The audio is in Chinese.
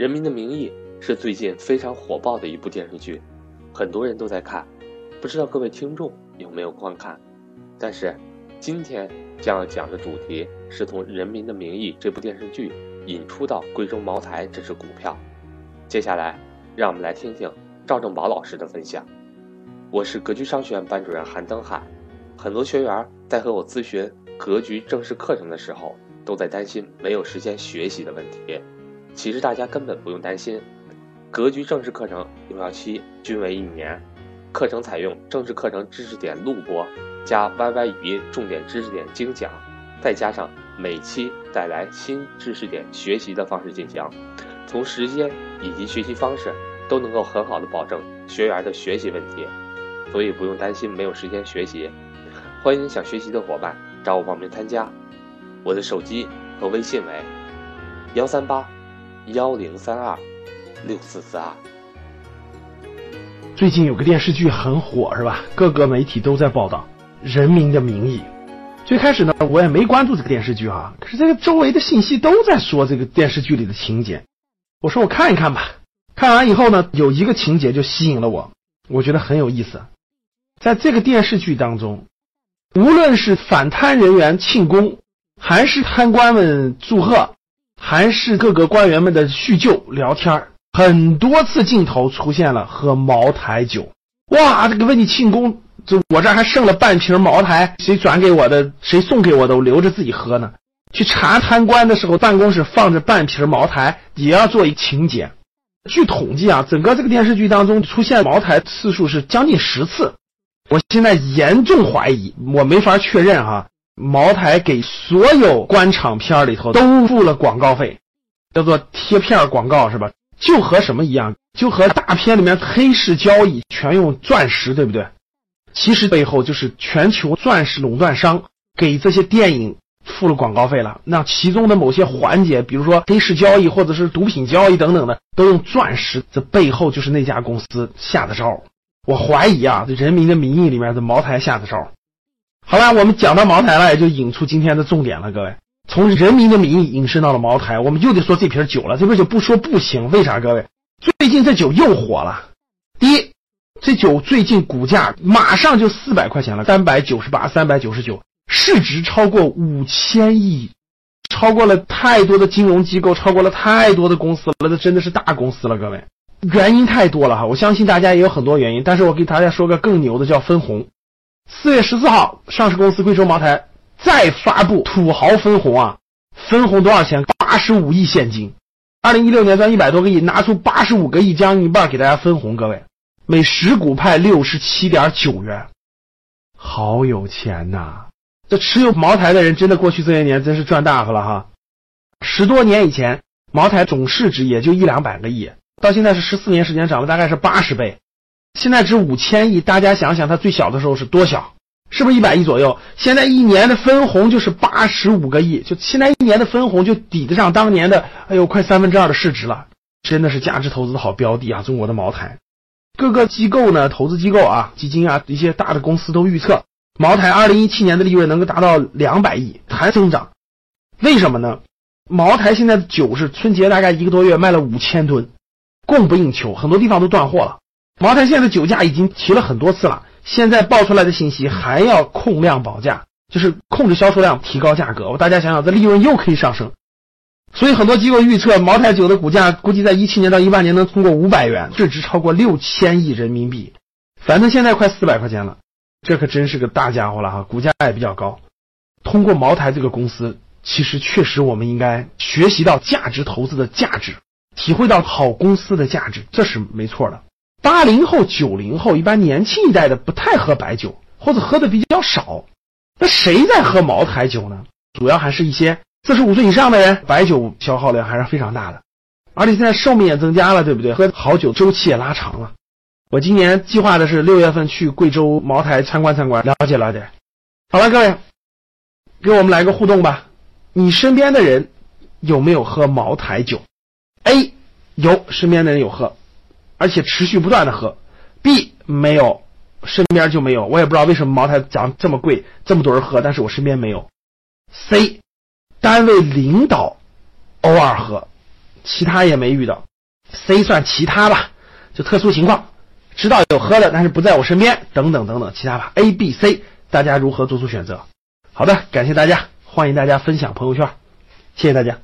人民的名义》是最近非常火爆的一部电视剧，很多人都在看，不知道各位听众有没有观看？但是，今天将要讲的主题是从《人民的名义》这部电视剧引出到贵州茅台这只股票。接下来，让我们来听听赵正宝老师的分享。我是格局商学院班主任韩登海，很多学员在和我咨询格局正式课程的时候，都在担心没有时间学习的问题。其实大家根本不用担心，格局正式课程有效期均为一年，课程采用正式课程知识点录播加 YY 语音重点知识点精讲，再加上每期带来新知识点学习的方式进行，从时间以及学习方式都能够很好的保证学员的学习问题。所以不用担心没有时间学习，欢迎想学习的伙伴找我报名参加。我的手机和微信为幺三八幺零三二六四四二。最近有个电视剧很火，是吧？各个媒体都在报道《人民的名义》。最开始呢，我也没关注这个电视剧哈，可是这个周围的信息都在说这个电视剧里的情节。我说我看一看吧。看完以后呢，有一个情节就吸引了我，我觉得很有意思。在这个电视剧当中，无论是反贪人员庆功，还是贪官们祝贺，还是各个官员们的叙旧聊天儿很多次镜头出现了喝茅台酒。哇，这个为你庆功，这我这还剩了半瓶茅台，谁转给我的，谁送给我的，我留着自己喝呢。去查贪官的时候，办公室放着半瓶茅台，也要做一情节。据统计啊，整个这个电视剧当中出现茅台次数是将近十次。我现在严重怀疑，我没法确认哈。茅台给所有官场片里头都付了广告费，叫做贴片广告是吧？就和什么一样？就和大片里面黑市交易全用钻石，对不对？其实背后就是全球钻石垄断商给这些电影付了广告费了。那其中的某些环节，比如说黑市交易或者是毒品交易等等的，都用钻石，这背后就是那家公司下的招。我怀疑啊，这《人民的名义》里面的茅台下的招。好了，我们讲到茅台了，也就引出今天的重点了。各位，从《人民的名义》引申到了茅台，我们又得说这瓶酒了。这瓶酒不说不行，为啥？各位，最近这酒又火了。第一，这酒最近股价马上就四百块钱了，三百九十八、三百九十九，市值超过五千亿，超过了太多的金融机构，超过了太多的公司了，这真的是大公司了，各位。原因太多了哈，我相信大家也有很多原因，但是我给大家说个更牛的，叫分红。四月十四号，上市公司贵州茅台再发布土豪分红啊，分红多少钱？八十五亿现金。二零一六年赚一百多个亿，拿出八十五个亿，将近一半给大家分红。各位，每十股派六十七点九元，好有钱呐！这持有茅台的人真的过去这些年真是赚大发了哈。十多年以前，茅台总市值也就一两百个亿。到现在是十四年时间涨了大概是八十倍，现在值五千亿，大家想想它最小的时候是多小，是不是一百亿左右？现在一年的分红就是八十五个亿，就现在一年的分红就抵得上当年的哎呦快三分之二的市值了，真的是价值投资的好标的啊！中国的茅台，各个机构呢，投资机构啊，基金啊，一些大的公司都预测茅台二零一七年的利润能够达到两百亿，还增长，为什么呢？茅台现在的酒是春节大概一个多月卖了五千吨。供不应求，很多地方都断货了。茅台现在的酒价已经提了很多次了，现在爆出来的信息还要控量保价，就是控制销售量，提高价格。我大家想想，这利润又可以上升。所以很多机构预测，茅台酒的股价估计在一七年到一八年能通过五百元，市值超过六千亿人民币。反正现在快四百块钱了，这可真是个大家伙了哈，股价也比较高。通过茅台这个公司，其实确实我们应该学习到价值投资的价值。体会到好公司的价值，这是没错的。八零后、九零后一般年轻一代的不太喝白酒，或者喝的比较少。那谁在喝茅台酒呢？主要还是一些四十五岁以上的人，白酒消耗量还是非常大的。而且现在寿命也增加了，对不对？喝好酒周期也拉长了。我今年计划的是六月份去贵州茅台参观参观，了解了解。好了，各位，给我们来个互动吧。你身边的人有没有喝茅台酒？A 有身边的人有喝，而且持续不断的喝。B 没有，身边就没有。我也不知道为什么茅台涨这么贵，这么多人喝，但是我身边没有。C 单位领导偶尔喝，其他也没遇到。，C 算其他吧，就特殊情况，知道有喝的，但是不在我身边，等等等等，其他吧。A、B、C，大家如何做出选择？好的，感谢大家，欢迎大家分享朋友圈，谢谢大家。